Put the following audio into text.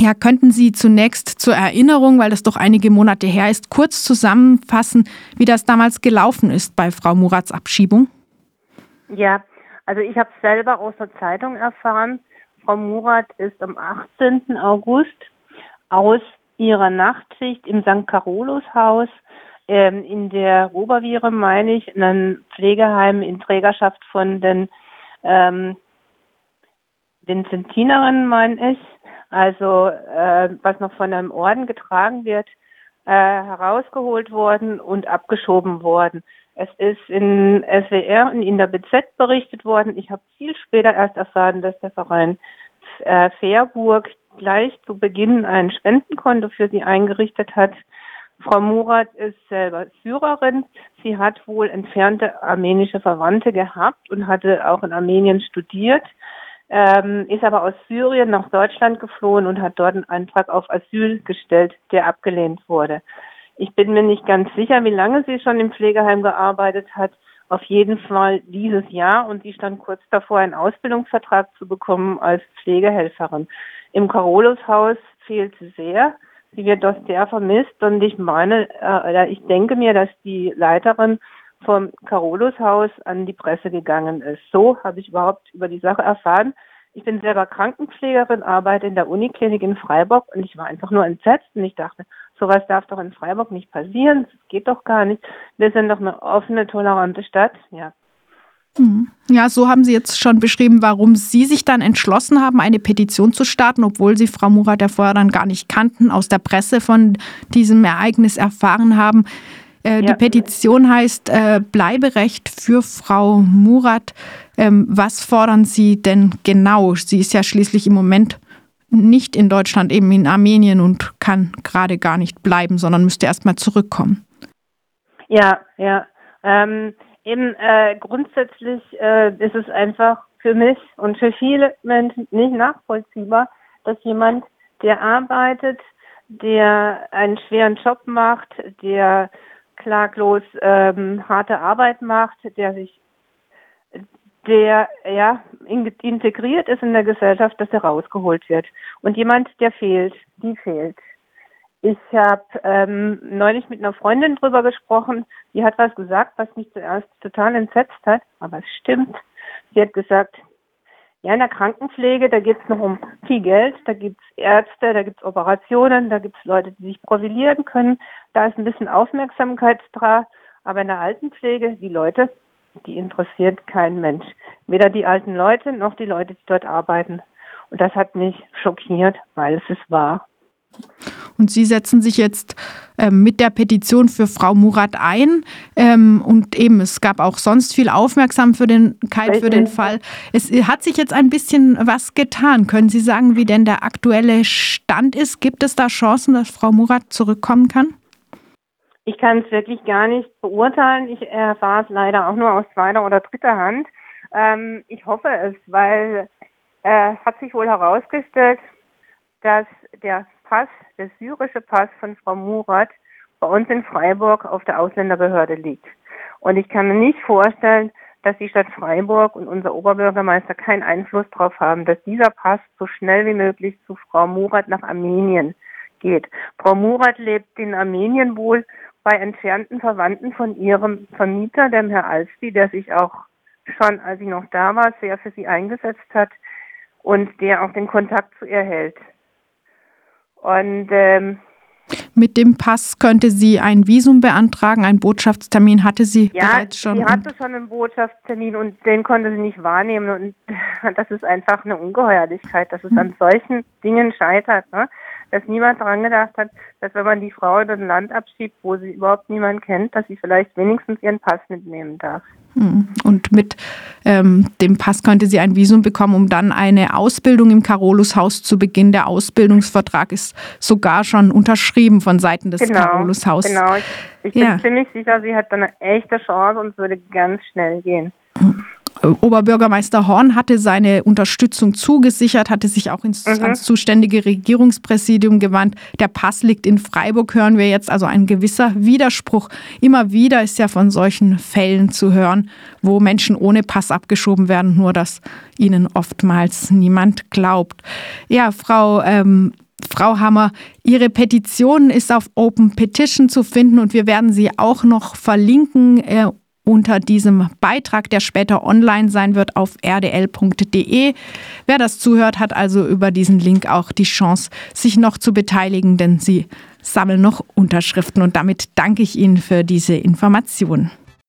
Ja, könnten Sie zunächst zur Erinnerung, weil das doch einige Monate her ist, kurz zusammenfassen, wie das damals gelaufen ist bei Frau Murats Abschiebung? Ja, also ich habe selber aus der Zeitung erfahren, Frau Murat ist am 18. August aus ihrer Nachtschicht im St. Carolus Haus ähm, in der Oberviere, meine ich, in einem Pflegeheim in Trägerschaft von den ähm, Vincentinerinnen, meine ich, also äh, was noch von einem Orden getragen wird, äh, herausgeholt worden und abgeschoben worden. Es ist in SWR und in der BZ berichtet worden. Ich habe viel später erst erfahren, dass der Verein äh, Fairburg gleich zu Beginn ein Spendenkonto für sie eingerichtet hat. Frau Murat ist selber Syrerin. Sie hat wohl entfernte armenische Verwandte gehabt und hatte auch in Armenien studiert, ähm, ist aber aus Syrien nach Deutschland geflohen und hat dort einen Antrag auf Asyl gestellt, der abgelehnt wurde. Ich bin mir nicht ganz sicher, wie lange sie schon im Pflegeheim gearbeitet hat. Auf jeden Fall dieses Jahr und sie stand kurz davor, einen Ausbildungsvertrag zu bekommen als Pflegehelferin. Im Carolus-Haus fehlt sie sehr. Sie wird dort sehr vermisst und ich meine, äh, ich denke mir, dass die Leiterin vom Carolus-Haus an die Presse gegangen ist. So habe ich überhaupt über die Sache erfahren. Ich bin selber Krankenpflegerin, arbeite in der Uniklinik in Freiburg und ich war einfach nur entsetzt und ich dachte, sowas darf doch in Freiburg nicht passieren, das geht doch gar nicht. Wir sind doch eine offene, tolerante Stadt, ja. Mhm. Ja, so haben Sie jetzt schon beschrieben, warum Sie sich dann entschlossen haben, eine Petition zu starten, obwohl Sie Frau Murat ja vorher dann gar nicht kannten, aus der Presse von diesem Ereignis erfahren haben. Äh, ja. Die Petition heißt äh, Bleiberecht für Frau Murat. Ähm, was fordern Sie denn genau? Sie ist ja schließlich im Moment nicht in Deutschland, eben in Armenien und kann gerade gar nicht bleiben, sondern müsste erst mal zurückkommen. Ja, ja. Ähm, eben äh, grundsätzlich äh, ist es einfach für mich und für viele Menschen nicht nachvollziehbar, dass jemand, der arbeitet, der einen schweren Job macht, der klaglos ähm, harte Arbeit macht, der sich der ja integriert ist in der Gesellschaft, dass er rausgeholt wird. Und jemand, der fehlt, die fehlt. Ich habe ähm, neulich mit einer Freundin drüber gesprochen, die hat was gesagt, was mich zuerst total entsetzt hat, aber es stimmt. Sie hat gesagt, ja, in der Krankenpflege, da geht es noch um viel Geld, da gibt's Ärzte, da gibt's Operationen, da gibt's Leute, die sich profilieren können, da ist ein bisschen Aufmerksamkeit dran, aber in der Altenpflege, die Leute, die interessiert kein Mensch. Weder die alten Leute noch die Leute, die dort arbeiten. Und das hat mich schockiert, weil es ist wahr. Und Sie setzen sich jetzt mit der Petition für Frau Murat ein. Ähm, und eben, es gab auch sonst viel Aufmerksamkeit für den Fall. Es hat sich jetzt ein bisschen was getan. Können Sie sagen, wie denn der aktuelle Stand ist? Gibt es da Chancen, dass Frau Murat zurückkommen kann? Ich kann es wirklich gar nicht beurteilen. Ich erfahre es leider auch nur aus zweiter oder dritter Hand. Ähm, ich hoffe es, weil äh, hat sich wohl herausgestellt, dass der Pass, der syrische Pass von Frau Murat bei uns in Freiburg auf der Ausländerbehörde liegt. Und ich kann mir nicht vorstellen, dass die Stadt Freiburg und unser Oberbürgermeister keinen Einfluss darauf haben, dass dieser Pass so schnell wie möglich zu Frau Murat nach Armenien geht. Frau Murat lebt in Armenien wohl bei entfernten Verwandten von ihrem Vermieter, dem Herr Alsti, der sich auch schon, als sie noch da war, sehr für sie eingesetzt hat und der auch den Kontakt zu ihr hält. Und ähm, mit dem Pass könnte sie ein Visum beantragen, einen Botschaftstermin hatte sie ja, bereits schon. Sie hatte schon einen Botschaftstermin und den konnte sie nicht wahrnehmen und das ist einfach eine Ungeheuerlichkeit, dass es an solchen Dingen scheitert, ne? Dass niemand daran gedacht hat, dass wenn man die Frau in ein Land abschiebt, wo sie überhaupt niemand kennt, dass sie vielleicht wenigstens ihren Pass mitnehmen darf. Hm. Und mit ähm, dem Pass könnte sie ein Visum bekommen, um dann eine Ausbildung im Carolus-Haus zu beginnen. Der Ausbildungsvertrag ist sogar schon unterschrieben von Seiten des genau, Carolus-Haus. Genau, ich, ich ja. bin ziemlich sicher, sie hat eine echte Chance und würde ganz schnell gehen. Hm. Oberbürgermeister Horn hatte seine Unterstützung zugesichert, hatte sich auch ins, mhm. ans zuständige Regierungspräsidium gewandt. Der Pass liegt in Freiburg, hören wir jetzt also ein gewisser Widerspruch. Immer wieder ist ja von solchen Fällen zu hören, wo Menschen ohne Pass abgeschoben werden, nur dass ihnen oftmals niemand glaubt. Ja, Frau ähm, Frau Hammer, Ihre Petition ist auf Open Petition zu finden und wir werden sie auch noch verlinken äh, unter diesem Beitrag, der später online sein wird auf rdl.de. Wer das zuhört, hat also über diesen Link auch die Chance, sich noch zu beteiligen, denn Sie sammeln noch Unterschriften und damit danke ich Ihnen für diese Information.